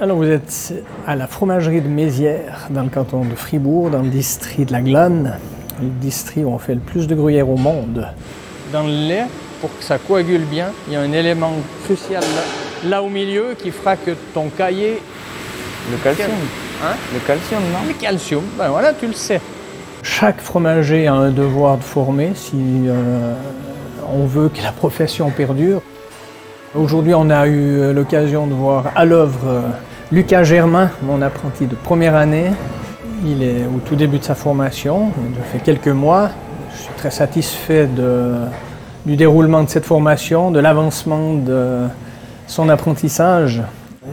vous êtes à la fromagerie de Mézières, dans le canton de Fribourg, dans le district de la Glonne, le district où on fait le plus de gruyère au monde. Dans le lait, pour que ça coagule bien, il y a un élément crucial là, là au milieu qui fera que ton cahier... Le calcium. Hein? Le calcium, non? Le calcium, ben voilà, tu le sais. Chaque fromager a un devoir de former si euh, on veut que la profession perdure. Aujourd'hui, on a eu l'occasion de voir à l'œuvre euh, Lucas Germain, mon apprenti de première année. Il est au tout début de sa formation, il fait quelques mois. Je suis très satisfait du déroulement de cette formation, de l'avancement de son apprentissage.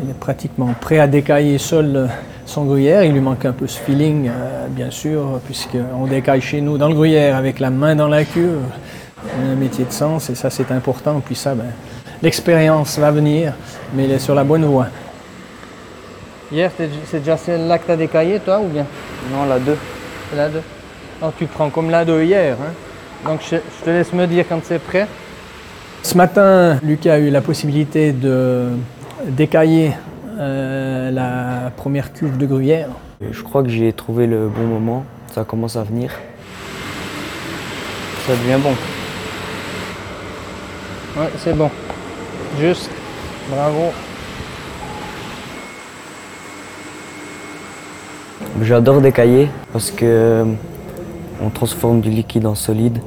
Il est pratiquement prêt à décailler seul son gruyère. Il lui manque un peu ce feeling, euh, bien sûr, puisqu'on décaille chez nous dans le gruyère avec la main dans la cuve. On un métier de sens et ça c'est important. Puis ça, ben, l'expérience va venir, mais il est sur la bonne voie. Hier, c'est déjà celle-là que tu as décaillé, toi, ou bien? Non, la 2. C'est la 2. Alors tu prends comme la 2 hier. Hein? Donc je, je te laisse me dire quand c'est prêt. Ce matin, Lucas a eu la possibilité de décailler euh, la première cuve de gruyère. Je crois que j'ai trouvé le bon moment. Ça commence à venir. Ça devient bon. Ouais, c'est bon. Juste. Bravo. J'adore décailler parce que on transforme du liquide en solide.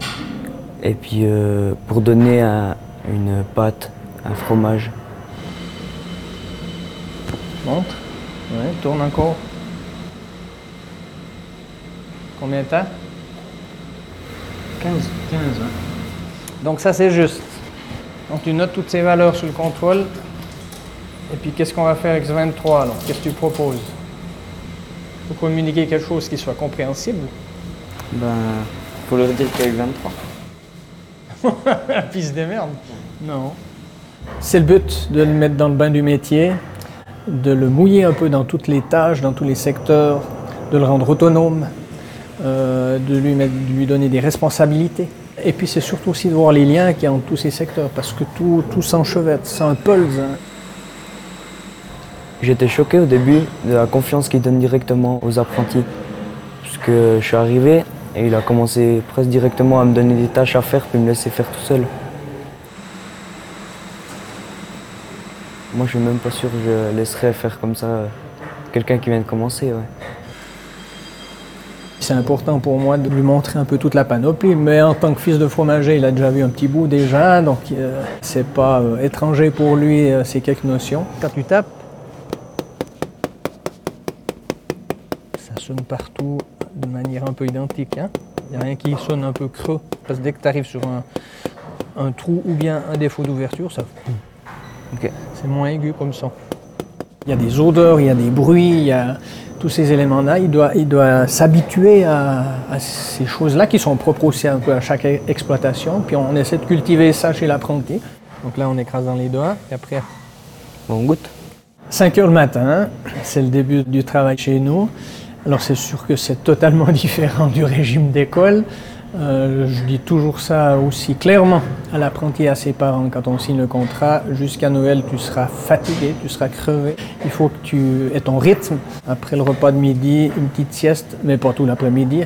Et puis euh, pour donner un- une pâte, un fromage. Montre. Ouais, tourne encore. Combien de temps 15. 15, Donc ça c'est juste. Donc tu notes toutes ces valeurs sur le contrôle. Et puis qu'est-ce qu'on va faire avec ce 23 alors? Qu'est-ce que tu proposes? Faut communiquer quelque chose qui soit compréhensible. Ben, faut leur dire qu'il y a eu 23. Puis se démerde. Non. C'est le but de le mettre dans le bain du métier, de le mouiller un peu dans toutes les tâches, dans tous les secteurs, de le rendre autonome, euh, de, lui mettre- de lui donner des responsabilités. Et puis c'est surtout aussi de voir les liens qu'il y a entre tous ces secteurs, parce que tout, tout s'enchevêtre, c'est un pulse. hein. J'étais choqué au début de la confiance qu'il donne directement aux apprentis. Parce que je suis arrivé et il a commencé presque directement à me donner des tâches à faire puis me laisser faire tout seul. Moi je suis même pas sûr que je laisserais faire comme ça euh, quelqu'un qui vient de commencer. Ouais. C'est important pour moi de lui montrer un peu toute la panoplie, mais en tant que fils de fromager, il a déjà vu un petit bout déjà, donc euh, c'est pas euh, étranger pour lui euh, ces quelques notions. Quand tu tapes, ça sonne partout de manière un peu identique. hein. Il n'y a rien qui sonne un peu creux, parce que dès que tu arrives sur un, un trou ou bien un défaut d'ouverture, ça Ok. c'est moins aigu comme son. Il y a des odeurs, il y a des bruits, il y a tous ces éléments-là. Il doit, il doit s'habituer à, ces choses-là qui sont propres aussi un peu à chaque exploitation. Puis on essaie de cultiver ça chez l'apprenti. Donc là, on écrase dans les doigts. Et après, on goûte 5 heures le matin, c'est le début du travail chez nous. Alors c'est sûr que c'est totalement différent du régime d'école. Euh, je dis toujours ça aussi clairement à l'apprenti à ses parents quand on signe le contrat. Jusqu'à Noël, tu seras fatigué, tu seras crevé. Il faut que tu aies ton rythme. Après le repas de midi, une petite sieste, mais pas tout l'après-midi.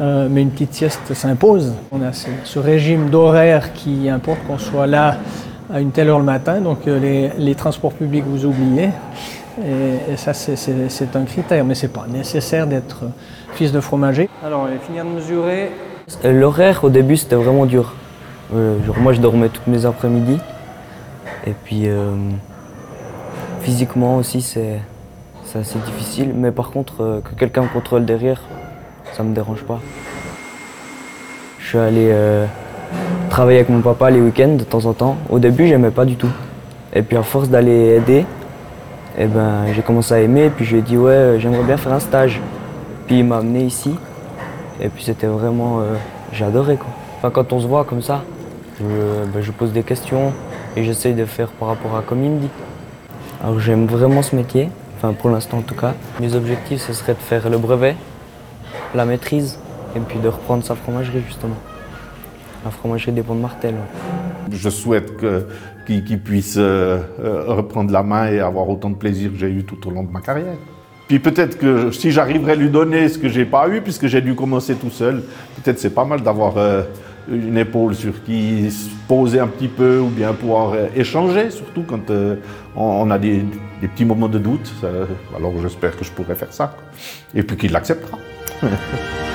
Euh, mais une petite sieste s'impose. On a ce, régime d'horaire qui importe qu'on soit là à une telle heure le matin, donc euh, les, transports publics vous oubliez. Et, ça, c'est- un critère, mais c'est pas nécessaire d'être fils de fromager. Alors, on va finir de mesurer. L'horaire au début c'était vraiment dur. Euh, genre, moi je dormais toutes mes après-midi. Et puis euh, physiquement aussi c'est assez difficile. Mais par contre euh, que quelqu'un me contrôle derrière, ça me dérange pas. Je suis allé travailler avec mon papa les week-ends de temps en temps. Au début j'aimais pas du tout. Et puis à force d'aller aider, eh ben, j'ai commencé à aimer et puis je lui ai dit ouais j'aimerais bien faire un stage. Puis il m'a amené ici. Et puis c'était vraiment. euh, j'ai adoré quoi. Enfin, quand on se voit comme ça, je, ben, je pose des questions et j'essaye de faire par rapport à comme il me dit. Alors j'aime vraiment ce métier, enfin pour l'instant en tout cas. Mes objectifs ce serait de faire le brevet, la maîtrise et puis de reprendre sa fromagerie justement. La fromagerie des Ponts de Martel. Je souhaite qu'il puisse euh, euh, reprendre la main et avoir autant de plaisir que j'ai eu tout au long de ma carrière. Puis peut-être que si j'arriverais à lui donner ce que j'ai pas eu, puisque j'ai dû commencer tout seul, peut-être c'est pas mal d'avoir euh, une épaule sur qui se poser un petit peu ou bien pouvoir échanger, surtout quand on, a des, des, petits moments de doute. alors j'espère que je pourrais faire ça. Et puis qu'il l'acceptera.